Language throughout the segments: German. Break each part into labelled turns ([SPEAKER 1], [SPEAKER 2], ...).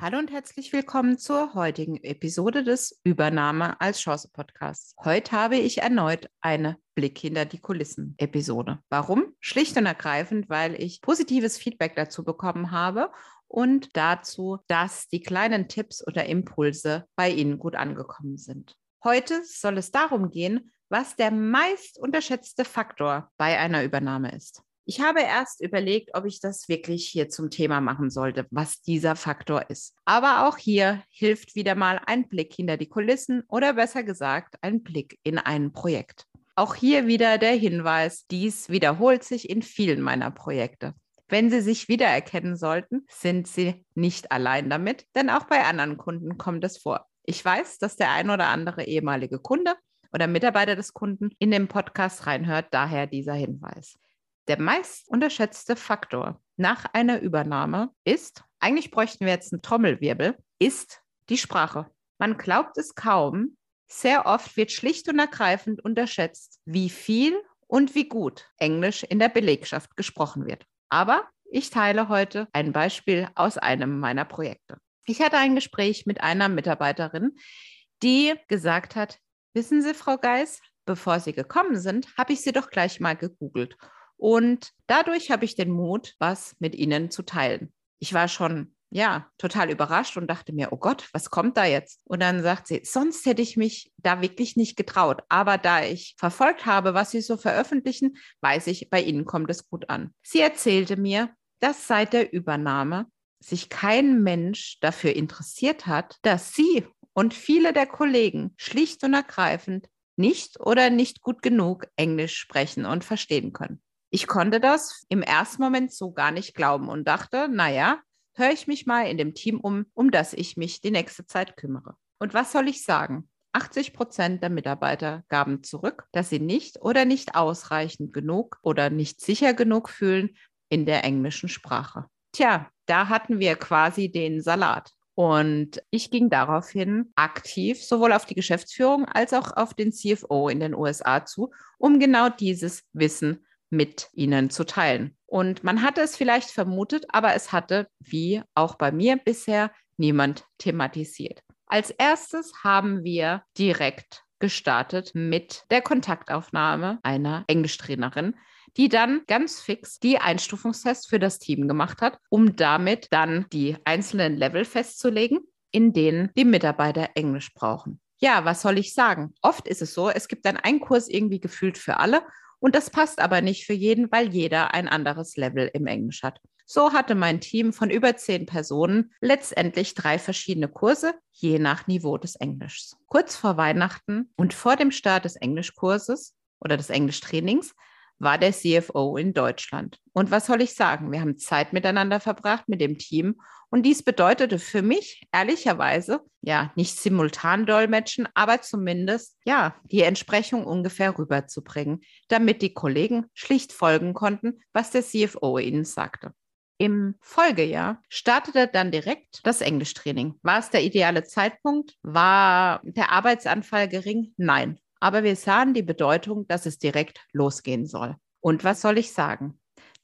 [SPEAKER 1] Hallo und herzlich willkommen zur heutigen Episode des Übernahme als Chance Podcasts. Heute habe ich erneut eine Blick hinter die Kulissen Episode. Warum? Schlicht und ergreifend, weil ich positives Feedback dazu bekommen habe und dazu, dass die kleinen Tipps oder Impulse bei Ihnen gut angekommen sind. Heute soll es darum gehen, was der meist unterschätzte Faktor bei einer Übernahme ist. Ich habe erst überlegt, ob ich das wirklich hier zum Thema machen sollte, was dieser Faktor ist. Aber auch hier hilft wieder mal ein Blick hinter die Kulissen oder besser gesagt ein Blick in ein Projekt. Auch hier wieder der Hinweis, dies wiederholt sich in vielen meiner Projekte. Wenn Sie sich wiedererkennen sollten, sind Sie nicht allein damit, denn auch bei anderen Kunden kommt es vor. Ich weiß, dass der ein oder andere ehemalige Kunde oder Mitarbeiter des Kunden in den Podcast reinhört, daher dieser Hinweis. Der meist unterschätzte Faktor nach einer Übernahme ist, eigentlich bräuchten wir jetzt einen Trommelwirbel, ist die Sprache. Man glaubt es kaum, sehr oft wird schlicht und ergreifend unterschätzt, wie viel und wie gut Englisch in der Belegschaft gesprochen wird. Aber ich teile heute ein Beispiel aus einem meiner Projekte. Ich hatte ein Gespräch mit einer Mitarbeiterin, die gesagt hat, wissen Sie, Frau Geis, bevor Sie gekommen sind, habe ich Sie doch gleich mal gegoogelt und dadurch habe ich den Mut, was mit ihnen zu teilen. Ich war schon ja, total überrascht und dachte mir, oh Gott, was kommt da jetzt? Und dann sagt sie, sonst hätte ich mich da wirklich nicht getraut. Aber da ich verfolgt habe, was sie so veröffentlichen, weiß ich, bei ihnen kommt es gut an. Sie erzählte mir, dass seit der Übernahme sich kein Mensch dafür interessiert hat, dass sie und viele der Kollegen schlicht und ergreifend nicht oder nicht gut genug Englisch sprechen und verstehen können. Ich konnte das im ersten Moment so gar nicht glauben und dachte, naja, höre ich mich mal in dem Team um, um das ich mich die nächste Zeit kümmere. Und was soll ich sagen? 80 Prozent der Mitarbeiter gaben zurück, dass sie nicht oder nicht ausreichend genug oder nicht sicher genug fühlen in der englischen Sprache. Tja, da hatten wir quasi den Salat. Und ich ging daraufhin aktiv sowohl auf die Geschäftsführung als auch auf den CFO in den USA zu, um genau dieses Wissen mit ihnen zu teilen. Und man hatte es vielleicht vermutet, aber es hatte, wie auch bei mir bisher, niemand thematisiert. Als erstes haben wir direkt gestartet mit der Kontaktaufnahme einer Englischtrainerin, die dann ganz fix die Einstufungstests für das Team gemacht hat, um damit dann die einzelnen Level festzulegen, in denen die Mitarbeiter Englisch brauchen. Ja, was soll ich sagen? Oft ist es so, es gibt dann einen Kurs irgendwie gefühlt für alle und das passt aber nicht für jeden, weil jeder ein anderes Level im Englisch hat. So hatte mein Team von über zehn Personen letztendlich drei verschiedene Kurse, je nach Niveau des Englischs. Kurz vor Weihnachten und vor dem Start des Englischkurses oder des Englischtrainings war der CFO in Deutschland. Und was soll ich sagen? Wir haben Zeit miteinander verbracht mit dem Team. Und dies bedeutete für mich ehrlicherweise, ja, nicht simultan dolmetschen, aber zumindest, ja, die Entsprechung ungefähr rüberzubringen, damit die Kollegen schlicht folgen konnten, was der CFO ihnen sagte. Im Folgejahr startete dann direkt das Englischtraining. War es der ideale Zeitpunkt? War der Arbeitsanfall gering? Nein. Aber wir sahen die Bedeutung, dass es direkt losgehen soll. Und was soll ich sagen?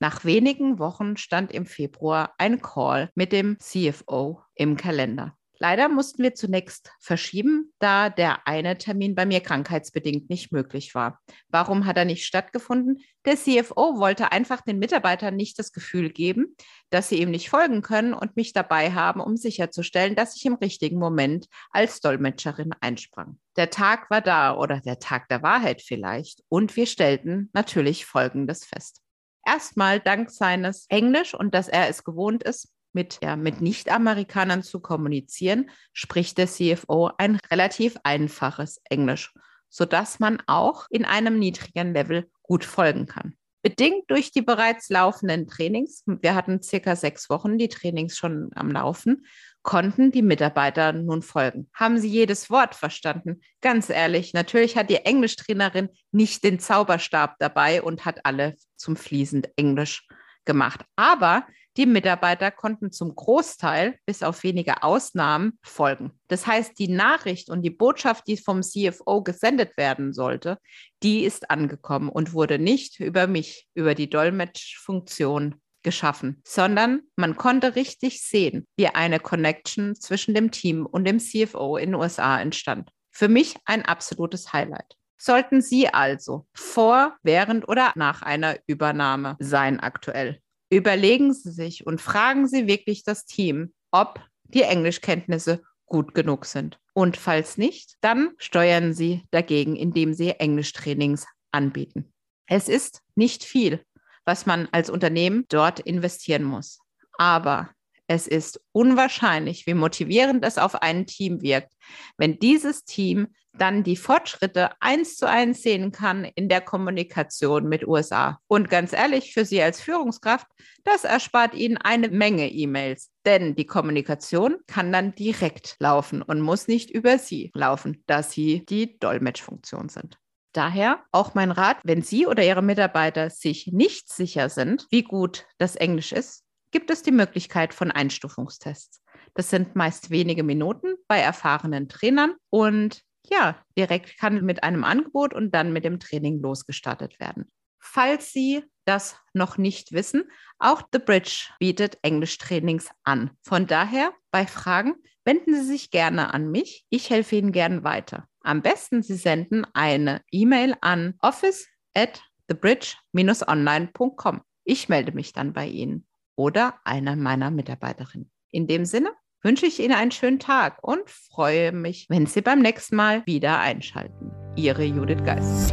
[SPEAKER 1] Nach wenigen Wochen stand im Februar ein Call mit dem CFO im Kalender. Leider mussten wir zunächst verschieben, da der eine Termin bei mir krankheitsbedingt nicht möglich war. Warum hat er nicht stattgefunden? Der CFO wollte einfach den Mitarbeitern nicht das Gefühl geben, dass sie ihm nicht folgen können und mich dabei haben, um sicherzustellen, dass ich im richtigen Moment als Dolmetscherin einsprang. Der Tag war da oder der Tag der Wahrheit vielleicht und wir stellten natürlich Folgendes fest. Erstmal dank seines Englisch und dass er es gewohnt ist, mit, ja, mit Nicht-Amerikanern zu kommunizieren, spricht der CFO ein relativ einfaches Englisch, sodass man auch in einem niedrigen Level gut folgen kann. Bedingt durch die bereits laufenden Trainings, wir hatten circa sechs Wochen die Trainings schon am Laufen, konnten die Mitarbeiter nun folgen. Haben sie jedes Wort verstanden? Ganz ehrlich, natürlich hat die Englischtrainerin nicht den Zauberstab dabei und hat alle zum fließend Englisch gemacht. Aber die Mitarbeiter konnten zum Großteil, bis auf wenige Ausnahmen, folgen. Das heißt, die Nachricht und die Botschaft, die vom CFO gesendet werden sollte, die ist angekommen und wurde nicht über mich, über die Dolmetschfunktion geschaffen, sondern man konnte richtig sehen, wie eine Connection zwischen dem Team und dem CFO in den USA entstand. Für mich ein absolutes Highlight. Sollten Sie also vor, während oder nach einer Übernahme sein aktuell, überlegen Sie sich und fragen Sie wirklich das Team, ob die Englischkenntnisse gut genug sind. Und falls nicht, dann steuern Sie dagegen, indem Sie Englischtrainings anbieten. Es ist nicht viel, was man als Unternehmen dort investieren muss. Aber es ist unwahrscheinlich, wie motivierend es auf ein Team wirkt, wenn dieses Team dann die Fortschritte eins zu eins sehen kann in der Kommunikation mit USA. Und ganz ehrlich, für Sie als Führungskraft, das erspart Ihnen eine Menge E-Mails, denn die Kommunikation kann dann direkt laufen und muss nicht über Sie laufen, da Sie die Dolmetschfunktion sind. Daher auch mein Rat, wenn Sie oder Ihre Mitarbeiter sich nicht sicher sind, wie gut das Englisch ist, gibt es die Möglichkeit von Einstufungstests. Das sind meist wenige Minuten bei erfahrenen Trainern und ja, direkt kann mit einem Angebot und dann mit dem Training losgestartet werden. Falls Sie das noch nicht wissen, auch The Bridge bietet Englischtrainings an. Von daher, bei Fragen wenden Sie sich gerne an mich. Ich helfe Ihnen gern weiter. Am besten Sie senden eine E-Mail an office at thebridge-online.com. Ich melde mich dann bei Ihnen oder einer meiner Mitarbeiterinnen. In dem Sinne wünsche ich Ihnen einen schönen Tag und freue mich, wenn Sie beim nächsten Mal wieder einschalten. Ihre Judith Geis.